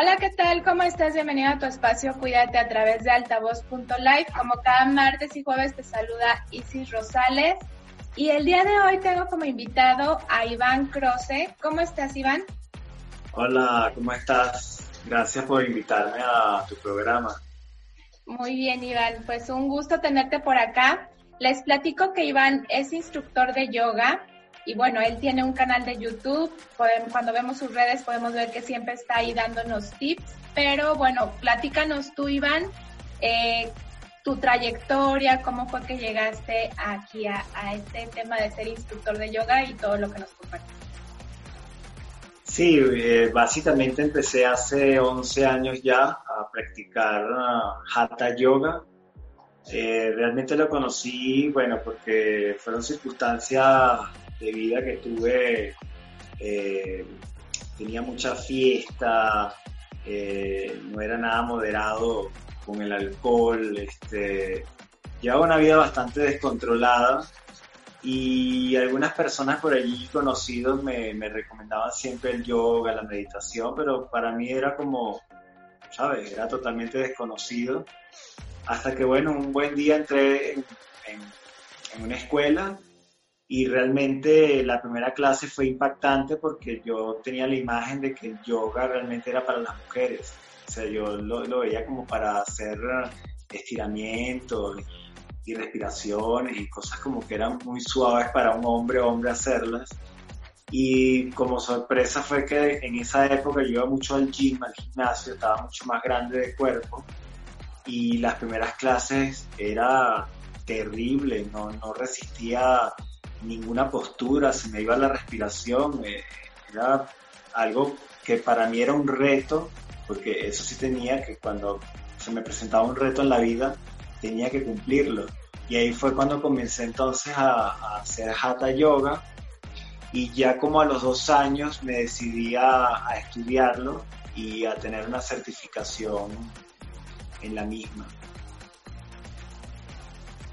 Hola, ¿qué tal? ¿Cómo estás? Bienvenido a tu espacio Cuídate a través de altavoz.live. Como cada martes y jueves te saluda Isis Rosales. Y el día de hoy tengo como invitado a Iván Croce. ¿Cómo estás, Iván? Hola, ¿cómo estás? Gracias por invitarme a tu programa. Muy bien, Iván. Pues un gusto tenerte por acá. Les platico que Iván es instructor de yoga y bueno, él tiene un canal de YouTube. Cuando vemos sus redes podemos ver que siempre está ahí dándonos tips. Pero bueno, platícanos tú, Iván, eh, tu trayectoria, cómo fue que llegaste aquí a, a este tema de ser instructor de yoga y todo lo que nos compartes. Sí, eh, básicamente empecé hace 11 años ya a practicar ah, Hatha Yoga. Eh, realmente lo conocí, bueno, porque fueron circunstancias de vida que tuve. eh, tenía mucha fiesta, eh, no era nada moderado con el alcohol, este, llevaba una vida bastante descontrolada y algunas personas por allí conocidos me, me recomendaban siempre el yoga, la meditación, pero para mí era como, ¿sabes? Era totalmente desconocido. Hasta que, bueno, un buen día entré en, en- en una escuela y realmente la primera clase fue impactante porque yo tenía la imagen de que el yoga realmente era para las mujeres. O sea, yo lo, lo veía como para hacer estiramientos y respiraciones y cosas como que eran muy suaves para un hombre hombre hacerlas. Y como sorpresa fue que en esa época yo iba mucho al gym, al gimnasio, estaba mucho más grande de cuerpo y las primeras clases era terrible, no, no resistía ninguna postura, se me iba la respiración, eh, era algo que para mí era un reto, porque eso sí tenía que cuando se me presentaba un reto en la vida, tenía que cumplirlo. Y ahí fue cuando comencé entonces a, hacer Hatha Yoga y ya como a los dos años me decidí a, a estudiarlo y a tener una certificación en la misma.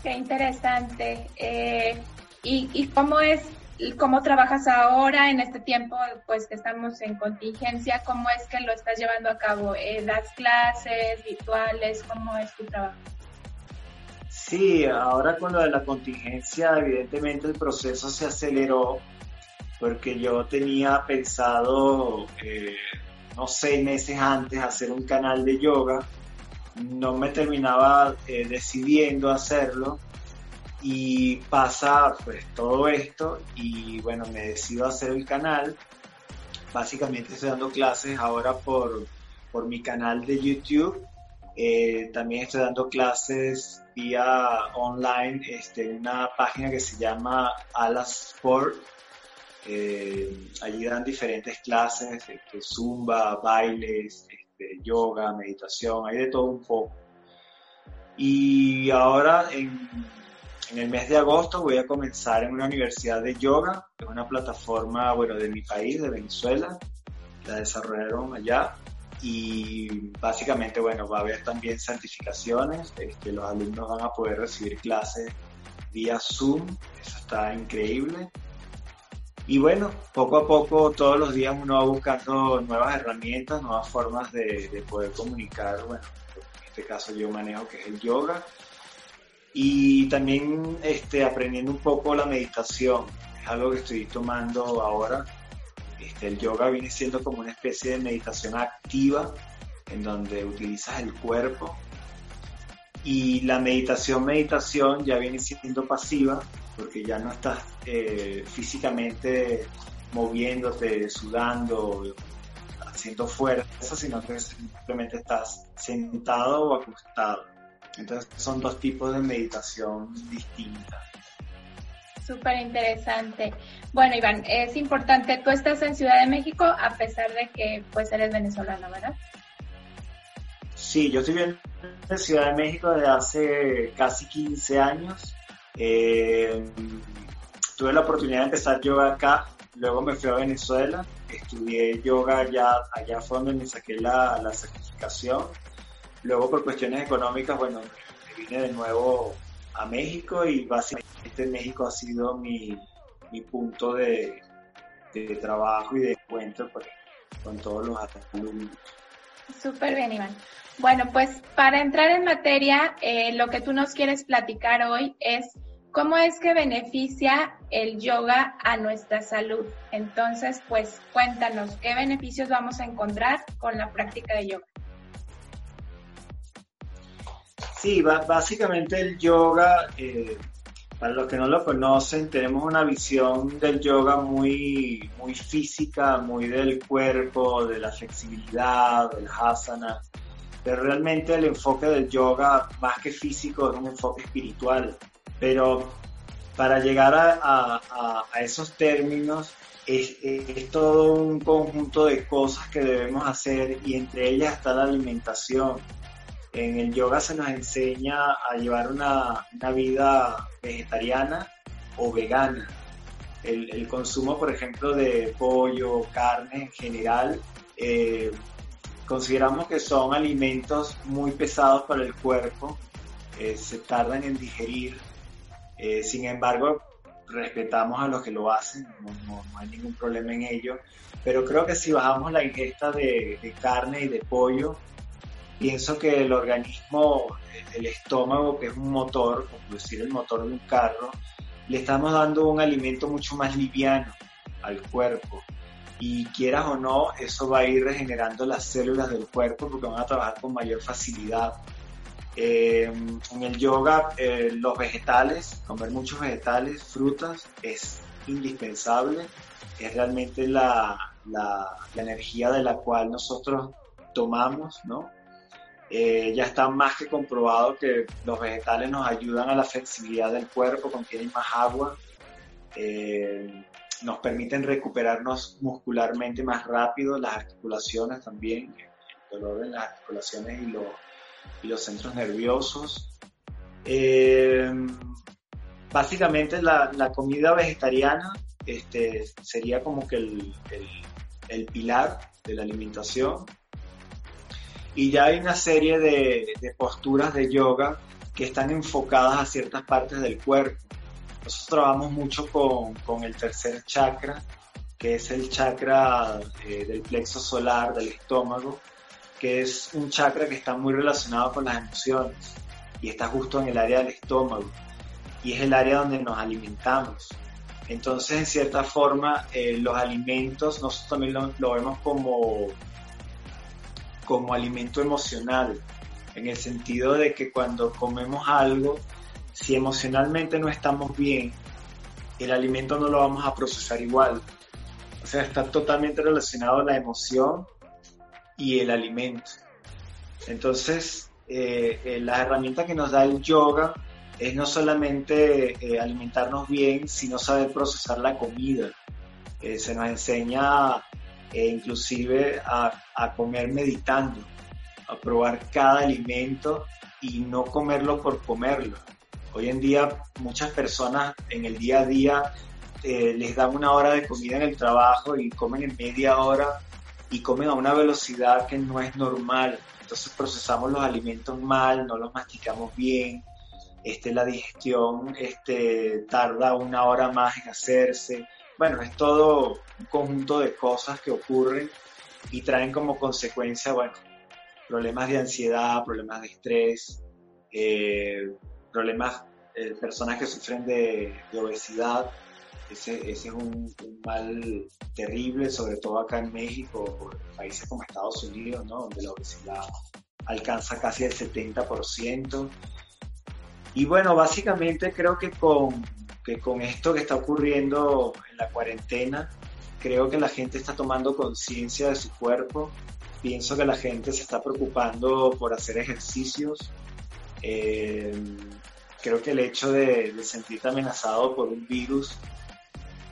Qué interesante. Eh, ¿y, ¿Y cómo es, cómo trabajas ahora en este tiempo, pues que estamos en contingencia? ¿Cómo es que lo estás llevando a cabo? Eh, ¿Das clases, rituales? ¿Cómo es tu trabajo? Sí, ahora con lo de la contingencia, evidentemente el proceso se aceleró porque yo tenía pensado, eh, no seis meses antes, hacer un canal de yoga. No me terminaba eh, decidiendo hacerlo y pasa pues todo esto y bueno, me decido hacer el canal. Básicamente estoy dando clases ahora por, por mi canal de YouTube. Eh, también estoy dando clases vía online este, en una página que se llama Alas Sport. Eh, allí dan diferentes clases, este, zumba, bailes, este, yoga, meditación, hay de todo un poco. Y ahora en, en el mes de agosto voy a comenzar en una universidad de yoga, que es una plataforma, bueno, de mi país, de Venezuela, la desarrollaron allá y básicamente, bueno, va a haber también certificaciones, este, los alumnos van a poder recibir clases vía Zoom, eso está increíble. Y bueno, poco a poco, todos los días uno va buscando nuevas herramientas, nuevas formas de, de poder comunicar, bueno, en este caso yo manejo que es el yoga, y también este, aprendiendo un poco la meditación, es algo que estoy tomando ahora. Este, el yoga viene siendo como una especie de meditación activa en donde utilizas el cuerpo y la meditación, meditación ya viene siendo pasiva porque ya no estás eh, físicamente moviéndote, sudando, haciendo fuerza, sino que simplemente estás sentado o acostado. Entonces son dos tipos de meditación distintas. Súper interesante. Bueno, Iván, es importante, tú estás en Ciudad de México a pesar de que pues eres venezolano, ¿verdad? Sí, yo estoy en Ciudad de México desde hace casi 15 años. Eh, tuve la oportunidad de empezar yoga acá, luego me fui a Venezuela, estudié yoga allá, allá fue donde me saqué la, la certificación. Luego por cuestiones económicas, bueno, me vine de nuevo a México y básicamente México ha sido mi, mi punto de, de, trabajo y de encuentro pues, con todos los alumnos. Súper bien, Iván. Bueno, pues para entrar en materia, eh, lo que tú nos quieres platicar hoy es cómo es que beneficia el yoga a nuestra salud. Entonces, pues cuéntanos, ¿qué beneficios vamos a encontrar con la práctica de yoga? Sí, básicamente el yoga, eh, para los que no lo conocen, tenemos una visión del yoga muy, muy física, muy del cuerpo, de la flexibilidad, del asana, pero realmente el enfoque del yoga, más que físico, es un enfoque espiritual. Pero para llegar a, esos términos, es, todo un conjunto de cosas que debemos hacer y entre ellas está la alimentación. En el yoga se nos enseña a llevar una, vida vegetariana o vegana. El, consumo, por ejemplo, de pollo, carne en general, eh, consideramos que son alimentos muy pesados para el cuerpo, eh, se tardan en digerir. Eh, sin embargo, respetamos a los que lo hacen, no, hay ningún problema en ello. Pero creo que si bajamos la ingesta de carne y de pollo, pienso que el organismo, el estómago, que es un motor, como decir el motor de un carro, le estamos dando un alimento mucho más liviano al cuerpo. Y quieras o no, eso va a ir regenerando las células del cuerpo porque van a trabajar con mayor facilidad. Eh, en el yoga, eh, los vegetales, comer muchos vegetales, frutas, es indispensable. Es realmente la, la, la energía de la cual nosotros tomamos, ¿no? Eh, ya está más que comprobado que los vegetales nos ayudan a la flexibilidad del cuerpo, contienen más agua, eh, nos permiten recuperarnos muscularmente más rápido, las articulaciones también, el dolor en las articulaciones y, y los centros nerviosos. Eh, básicamente la, la, comida vegetariana este, sería como que el, el, el pilar de la alimentación y ya hay una serie de, posturas de yoga que están enfocadas a ciertas partes del cuerpo. Nosotros trabajamos mucho con, el tercer chakra, que es el chakra eh, del plexo solar, del estómago, que es un chakra que está muy relacionado con las emociones y está justo en el área del estómago y es el área donde nos alimentamos. Entonces, en cierta forma, eh, los alimentos nosotros también lo vemos como como alimento emocional, en el sentido de que cuando comemos algo, si emocionalmente no estamos bien, el alimento no lo vamos a procesar igual. O sea, está totalmente relacionado la emoción y el alimento. Entonces, eh, eh, la herramienta que nos da el yoga es no solamente eh, alimentarnos bien, sino saber procesar la comida. se nos enseña e inclusive a, comer meditando, a probar cada alimento y no comerlo por comerlo. Hoy en día muchas personas en el día a día eh, les dan una hora de comida en el trabajo y comen en media hora y comen a una velocidad que no es normal. Entonces procesamos los alimentos mal, no los masticamos bien, este, la digestión este, tarda una hora más en hacerse bueno, es todo un conjunto de cosas que ocurren y traen como consecuencia, bueno, problemas de ansiedad, problemas de estrés, eh, problemas, eh, personas que sufren de, obesidad. Ese, es un, mal terrible, sobre todo acá en México, países como Estados Unidos, ¿no? donde la obesidad alcanza casi el 70%. Y bueno, básicamente creo que con, que con esto que está ocurriendo en la cuarentena, creo que la gente está tomando conciencia de su cuerpo. Pienso que la gente se está preocupando por hacer ejercicios. Eh, creo que el hecho de, sentirte amenazado por un virus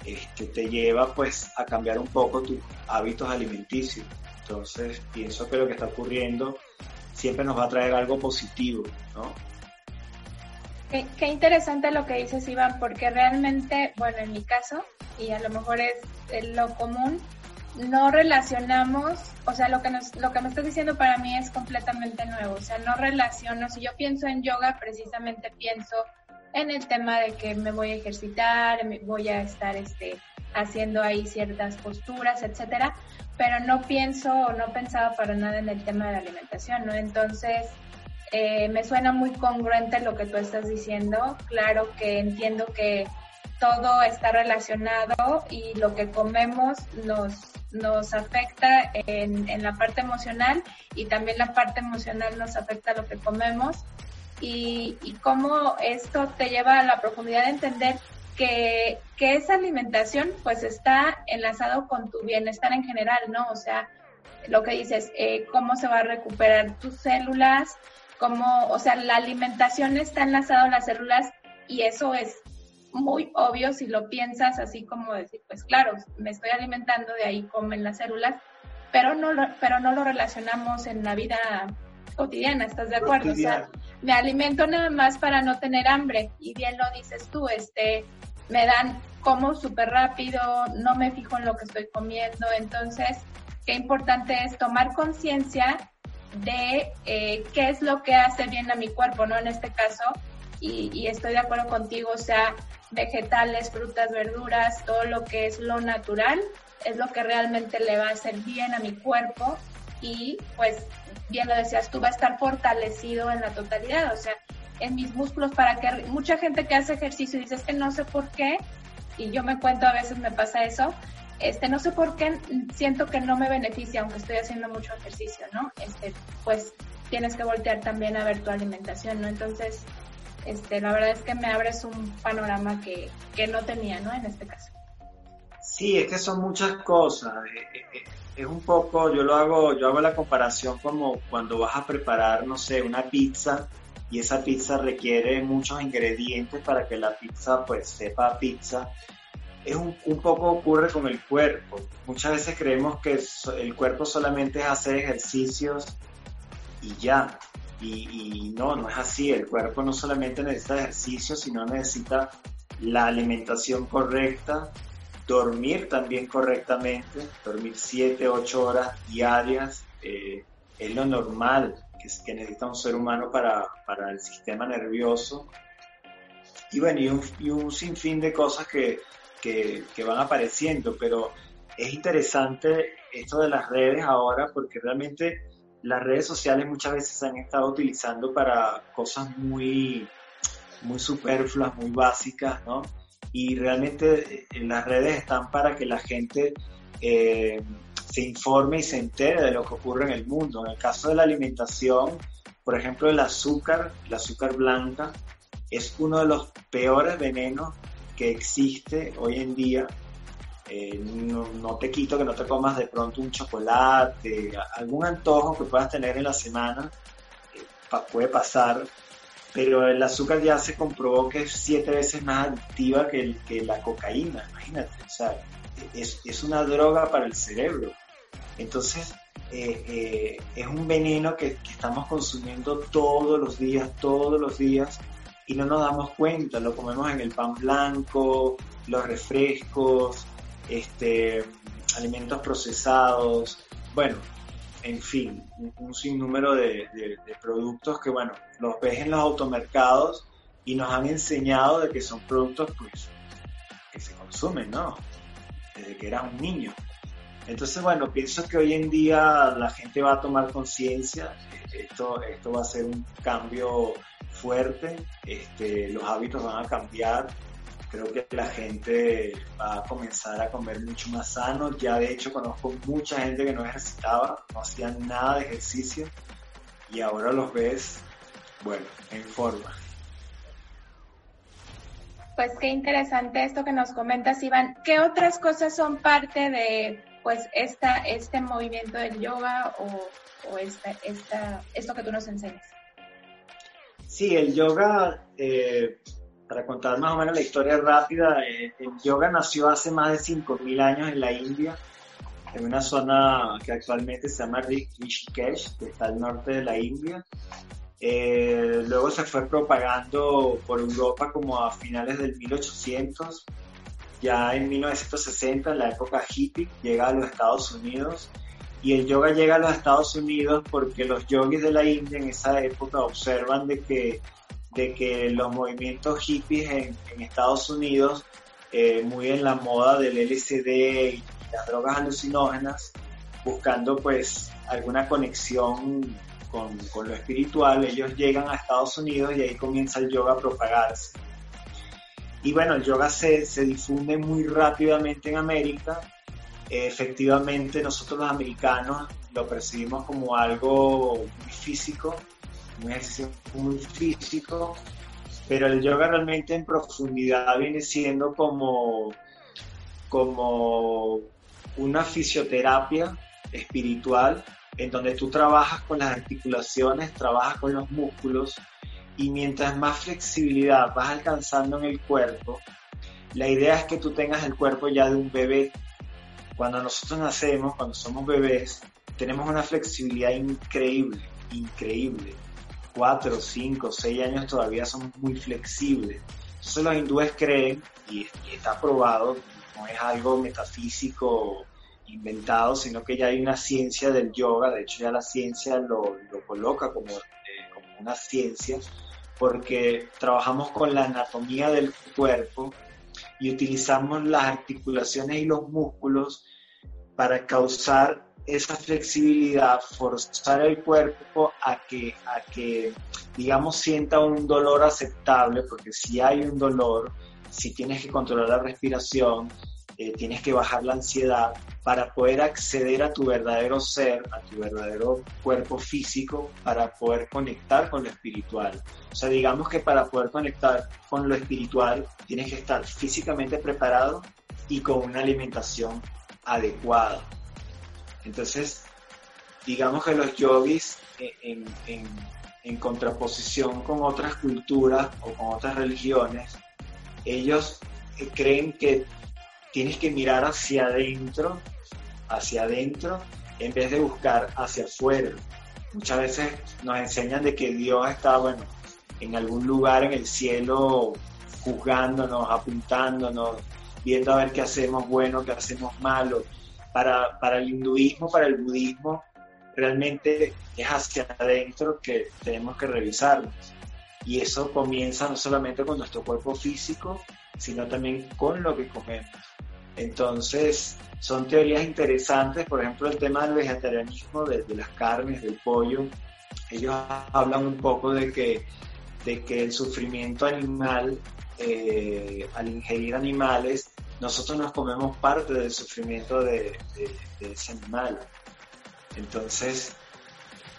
este, te lleva pues a cambiar un poco tus hábitos alimenticios. Entonces pienso que lo que está ocurriendo siempre nos va a traer algo positivo, ¿no? Qué, interesante lo que dices, Iván, porque realmente, bueno, en mi caso, y a lo mejor es lo común, no relacionamos, o sea, lo que, nos, lo que me estás diciendo para mí es completamente nuevo, o sea, no relaciono, si yo pienso en yoga, precisamente pienso en el tema de que me voy a ejercitar, voy a estar este, haciendo ahí ciertas posturas, etcétera, pero no pienso o no pensaba para nada en el tema de la alimentación, ¿no? Entonces, eh, me suena muy congruente lo que tú estás diciendo. Claro que entiendo que todo está relacionado y lo que comemos nos, nos afecta en, en, la parte emocional y también la parte emocional nos afecta a lo que comemos y, y cómo esto te lleva a la profundidad de entender que, que esa alimentación pues está enlazado con tu bienestar en general, ¿no? O sea, lo que dices, eh, cómo se va a recuperar tus células, cómo, o sea, la alimentación está enlazada a las células y eso es muy obvio si lo piensas así como decir, pues claro, me estoy alimentando, de ahí comen las células, pero no lo, pero no lo relacionamos en la vida cotidiana, ¿estás de acuerdo? O sea, me alimento nada más para no tener hambre y bien lo dices tú, este, me dan como súper rápido, no me fijo en lo que estoy comiendo, entonces, qué importante es tomar conciencia de eh, qué es lo que hace bien a mi cuerpo, ¿no? En este caso, y, estoy de acuerdo contigo, o sea, vegetales, frutas, verduras, todo lo que es lo natural, es lo que realmente le va a hacer bien a mi cuerpo y pues bien lo decías tú, va a estar fortalecido en la totalidad, o sea, en mis músculos para que mucha gente que hace ejercicio dice que no sé por qué, y yo me cuento a veces me pasa eso, este, no sé por qué siento que no me beneficia, aunque estoy haciendo mucho ejercicio, ¿no? Este, pues tienes que voltear también a ver tu alimentación, ¿no? Entonces, este, la verdad es que me abres un panorama que, que no tenía, ¿no? En este caso. Sí, es que son muchas cosas. Eh, eh, eh, es un poco, yo lo hago, yo hago la comparación como cuando vas a preparar, no sé, una pizza y esa pizza requiere muchos ingredientes para que la pizza pues sepa pizza es un, poco ocurre con el cuerpo. Muchas veces creemos que el cuerpo solamente es hacer ejercicios y ya. Y, no, no es así. El cuerpo no solamente necesita ejercicios, sino necesita la alimentación correcta, dormir también correctamente, dormir 7, 8 horas diarias. Eh, es lo normal que, que, necesita un ser humano para, para el sistema nervioso. Y bueno, y un, y un sinfín de cosas que, que, van apareciendo, pero es interesante esto de las redes ahora porque realmente las redes sociales muchas veces se han estado utilizando para cosas muy, muy superfluas, muy básicas, ¿no? Y realmente eh, las redes están para que la gente eh, se informe y se entere de lo que ocurre en el mundo. En el caso de la alimentación, por ejemplo, el azúcar, el azúcar blanca, es uno de los peores venenos que existe hoy en día. Eh, no, te quito que no te comas de pronto un chocolate, algún antojo que puedas tener en la semana, eh, puede pasar, pero el azúcar ya se comprobó que es siete veces más adictiva que, que la cocaína, imagínate, o sea, es, es una droga para el cerebro. Entonces, eh, es un veneno que, estamos consumiendo todos los días, todos los días, y no nos damos cuenta, lo comemos en el pan blanco, los refrescos, este, alimentos procesados, bueno, en fin, un, sinnúmero de, productos que, bueno, los ves en los automercados y nos han enseñado de que son productos, pues, que se consumen, ¿no? Desde que eras un niño. Entonces, bueno, pienso que hoy en día la gente va a tomar conciencia, esto, esto va a ser un cambio fuerte, este, los hábitos van a cambiar, creo que la gente va a comenzar a comer mucho más sano, ya de hecho conozco mucha gente que no ejercitaba, no hacían nada de ejercicio y ahora los ves, bueno, en forma. Pues qué interesante esto que nos comentas, Iván. ¿Qué otras cosas son parte de pues esta, este movimiento del yoga o, o esta, esta, esto que tú nos enseñas? Sí, el yoga, eh, para contar más o menos la historia rápida, eh, el yoga nació hace más de 5.000 años en la India, en una zona que actualmente se llama Rishikesh, que está al norte de la India. Eh, luego se fue propagando por Europa como a finales del 1800. Ya en 1960, en la época hippie, llega a los Estados Unidos. Y el yoga llega a los Estados Unidos porque los yogis de la India en esa época observan de que, de que los movimientos hippies en, Estados Unidos, eh, muy en la moda del LSD y las drogas alucinógenas, buscando pues alguna conexión con, con, lo espiritual, ellos llegan a Estados Unidos y ahí comienza el yoga a propagarse. Y bueno, el yoga se, se difunde muy rápidamente en América. efectivamente, nosotros los americanos lo percibimos como algo muy físico, un ejercicio muy físico, pero el yoga realmente en profundidad viene siendo como, como una fisioterapia espiritual en donde tú trabajas con las articulaciones, trabajas con los músculos y mientras más flexibilidad vas alcanzando en el cuerpo, la idea es que tú tengas el cuerpo ya de un bebé. Cuando nosotros nacemos, cuando somos bebés, tenemos una flexibilidad increíble, increíble. Cuatro, cinco, seis años todavía somos muy flexibles. Entonces los hindúes creen, y, está probado, no es algo metafísico inventado, sino que ya hay una ciencia del yoga, de hecho ya la ciencia lo, coloca como, eh, como una ciencia, porque trabajamos con la anatomía del cuerpo y utilizamos las articulaciones y los músculos para causar esa flexibilidad, forzar el cuerpo a que, a que, digamos, sienta un dolor aceptable, porque si hay un dolor, si tienes que controlar la respiración, eh, tienes que bajar la ansiedad para poder acceder a tu verdadero ser, a tu verdadero cuerpo físico, para poder conectar con lo espiritual. O sea, digamos que para poder conectar con lo espiritual tienes que estar físicamente preparado y con una alimentación adecuada. Entonces, digamos que los yogis en, en contraposición con otras culturas o con otras religiones, ellos eh, creen que tienes que mirar hacia adentro, hacia adentro, en vez de buscar hacia afuera. Muchas veces nos enseñan de que Dios está, bueno, en algún lugar en el cielo juzgándonos, apuntándonos, viendo a ver qué hacemos bueno, qué hacemos malo. Para, para el hinduismo, para el budismo, realmente es hacia adentro que tenemos que revisarnos. Y eso comienza no solamente con nuestro cuerpo físico, sino también con lo que comemos. Entonces, son teorías interesantes, por ejemplo, el tema del vegetarianismo, de, las carnes, del pollo. Ellos hablan un poco de que, de que el sufrimiento animal, eh, al ingerir animales, nosotros nos comemos parte del sufrimiento de, ese animal. Entonces,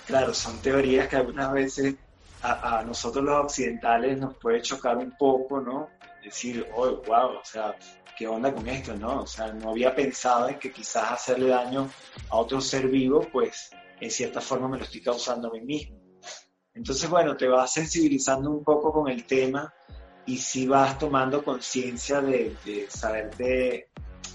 claro, son teorías que algunas veces a, a, nosotros los occidentales nos puede chocar un poco, ¿no? Decir, oh, wow, o sea, ¿qué onda con esto, no? O sea, no había pensado en que quizás hacerle daño a otro ser vivo, pues en cierta forma me lo estoy causando a mí mismo. Entonces, bueno, te vas sensibilizando un poco con el tema y si vas tomando conciencia de, de saberte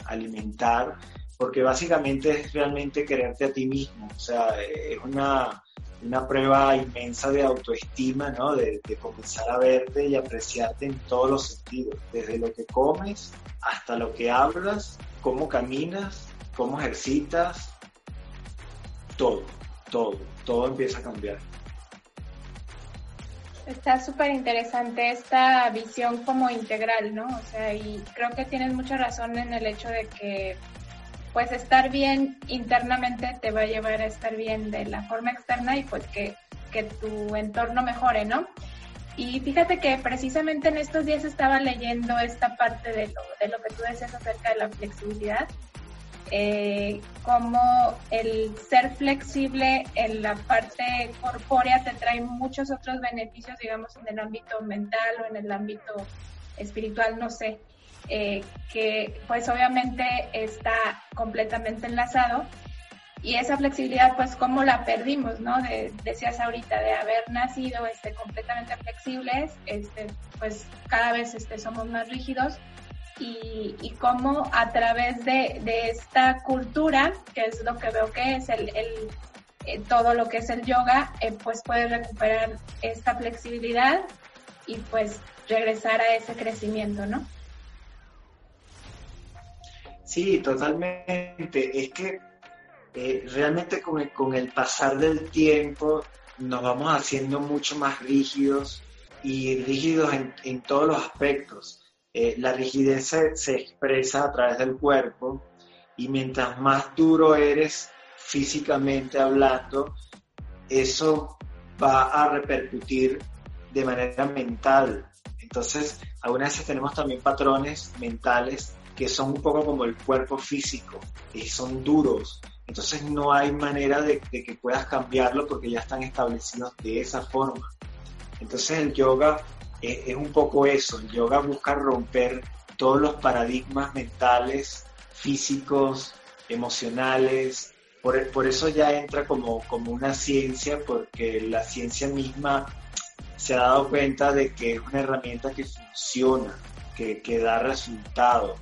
alimentar, porque básicamente es realmente quererte a ti mismo. O sea, es una, una prueba inmensa de autoestima, ¿no? De, comenzar a verte y apreciarte en todos los sentidos, desde lo que comes hasta lo que hablas, cómo caminas, cómo ejercitas, todo, todo, todo empieza a cambiar. Está súper interesante esta visión como integral, ¿no? O sea, y creo que tienes mucha razón en el hecho de que pues estar bien internamente te va a llevar a estar bien de la forma externa y pues que, que tu entorno mejore, ¿no? Y fíjate que precisamente en estos días estaba leyendo esta parte de lo, de lo que tú decías acerca de la flexibilidad, eh, como el ser flexible en la parte corpórea te trae muchos otros beneficios, digamos, en el ámbito mental o en el ámbito espiritual, no sé, eh, que pues obviamente está completamente enlazado y esa flexibilidad, pues, ¿cómo la perdimos, no? De, decías ahorita, de haber nacido este, completamente flexibles, este, pues cada vez este, somos más rígidos y, cómo a través de, de, esta cultura, que es lo que veo que es el eh, todo lo que es el yoga, eh, pues puedes recuperar esta flexibilidad y pues regresar a ese crecimiento, ¿no? Sí, totalmente. Es que eh, realmente con el, con el pasar del tiempo nos vamos haciendo mucho más rígidos y rígidos en, en todos los aspectos. Eh, la rigidez se, se, expresa a través del cuerpo y mientras más duro eres físicamente hablando, eso va a repercutir de manera mental. Entonces, algunas veces tenemos también patrones mentales que son un poco como el cuerpo físico, y son duros. Entonces no hay manera de, de que puedas cambiarlo porque ya están establecidos de esa forma. Entonces el yoga es, es, un poco eso, el yoga busca romper todos los paradigmas mentales, físicos, emocionales. Por, por eso ya entra como, como una ciencia, porque la ciencia misma se ha dado cuenta de que es una herramienta que funciona, que, que da resultados.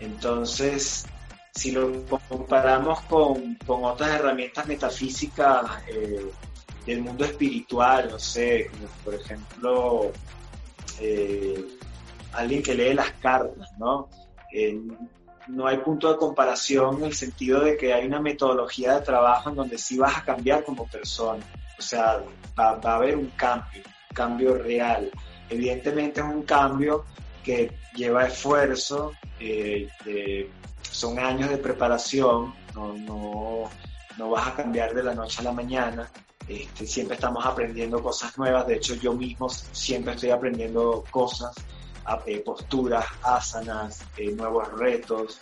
Entonces, si lo comparamos con, con otras herramientas metafísicas eh, del mundo espiritual, no sé, por ejemplo eh, alguien que lee las cartas, ¿no? Eh, no hay punto de comparación en el sentido de que hay una metodología de trabajo en donde sí vas a cambiar como persona, o sea, va, va a haber un cambio, un cambio real. Evidentemente es un cambio que lleva esfuerzo, eh, de, son años de preparación, no, no, no, vas a cambiar de la noche a la mañana, este, siempre estamos aprendiendo cosas nuevas, de hecho yo mismo siempre estoy aprendiendo cosas, eh, posturas, asanas, eh, nuevos retos,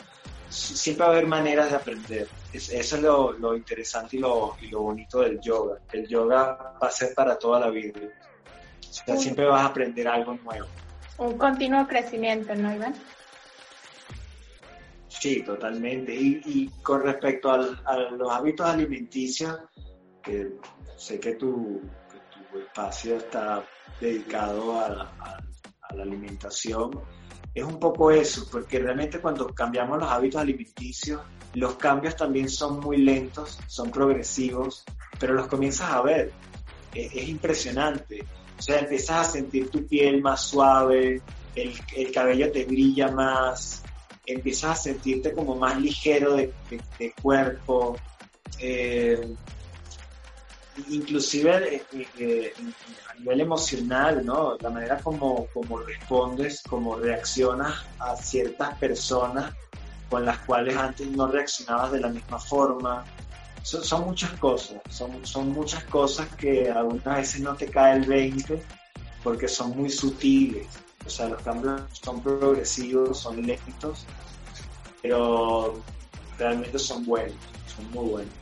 siempre va a haber maneras de aprender. Es, eso es lo, lo interesante y lo, y lo, bonito del yoga. El yoga va a ser para toda la vida. O sea, siempre vas a aprender algo nuevo. Un continuo crecimiento, ¿no, Iván? Sí, totalmente. Y, con respecto al, a los hábitos alimenticios, que sé que tu, espacio está dedicado a, la alimentación, es un poco eso, porque realmente cuando cambiamos los hábitos alimenticios, los cambios también son muy lentos, son progresivos, pero los comienzas a ver. Es impresionante. O sea, empiezas a sentir tu piel más suave, el, el cabello te brilla más, empiezas a sentirte como más ligero de, de, de cuerpo, eh, inclusive eh, eh, a nivel emocional, ¿no? La manera como, como respondes, como reaccionas a ciertas personas con las cuales antes no reaccionabas de la misma forma. Son, son muchas cosas, son, son muchas cosas que algunas veces no te cae el 20 porque son muy sutiles. O sea, los cambios son progresivos, son lentos, pero realmente son buenos, son muy buenos.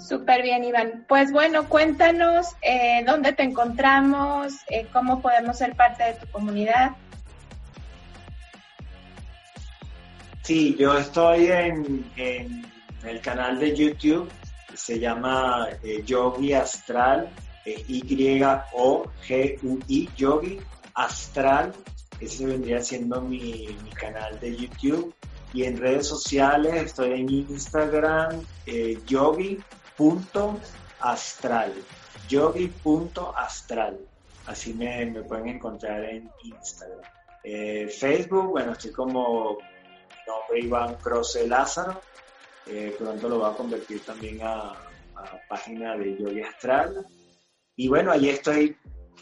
Súper bien, Iván. Pues bueno, cuéntanos eh, dónde te encontramos, eh, cómo podemos ser parte de tu comunidad. Sí, yo estoy en, en el canal de YouTube, se llama eh, Yogi Astral, eh, Y-O-G-U-I, Yogi Astral, ese vendría siendo mi, canal de YouTube. Y en redes sociales estoy en Instagram, eh, yogi.astral, yogi.astral. Así me, me, pueden encontrar en Instagram. Eh, Facebook, bueno, estoy como nombre Iván Croce Lázaro. Eh, pronto lo voy a convertir también a, a página de Yogi Astral. Y bueno, allí estoy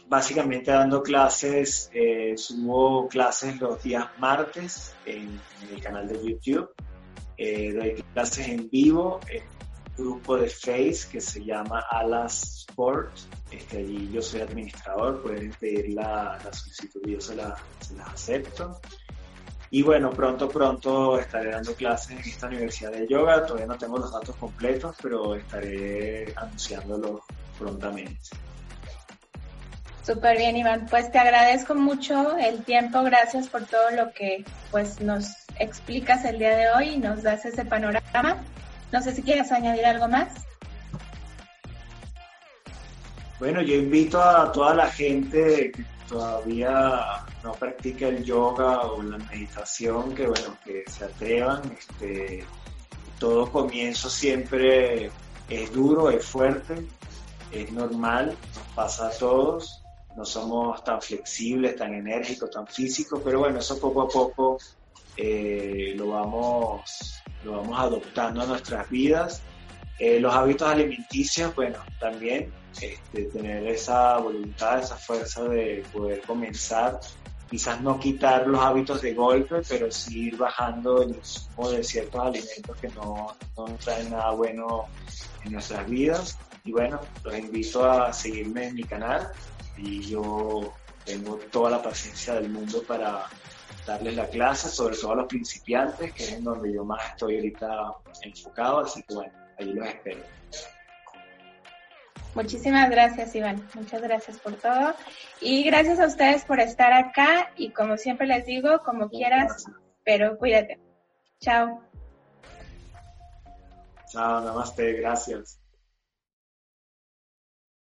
básicamente dando clases, eh, subo clases los días martes en, en el canal de YouTube, eh, doy clases en vivo en un grupo de Face que se llama Alas Sport, este, allí yo soy administrador, pueden pedir la, la solicitud y yo se, la, se las acepto. Y bueno, pronto, pronto estaré dando clases en esta universidad de yoga, todavía no tengo los datos completos, pero estaré anunciándolo prontamente. Súper bien, Iván. Pues te agradezco mucho el tiempo, gracias por todo lo que pues nos explicas el día de hoy y nos das ese panorama. No sé si quieres añadir algo más. Bueno, yo invito a toda la gente que todavía no practica el yoga o la meditación, que bueno, que se atrevan. Este, todo comienzo siempre es duro, es fuerte, es normal, nos pasa a todos. No somos tan flexibles, tan enérgicos, tan físicos, pero bueno, eso poco a poco eh, lo, vamos, lo vamos adoptando a nuestras vidas. Eh, los hábitos alimenticios, bueno, también este, tener esa voluntad, esa fuerza de poder comenzar, quizás no quitar los hábitos de golpe, pero sí ir bajando el consumo de ciertos alimentos que no, no traen nada bueno en nuestras vidas. Y bueno, los invito a seguirme en mi canal y yo tengo toda la paciencia del mundo para darles la clase, sobre todo a los principiantes, que es en donde yo más estoy ahorita enfocado, así que bueno, ahí los espero. Muchísimas gracias, Iván. Muchas gracias por todo. Y gracias a ustedes por estar acá. Y como siempre les digo, como quieras, pero cuídate. Chao. Chao, namaste. Gracias.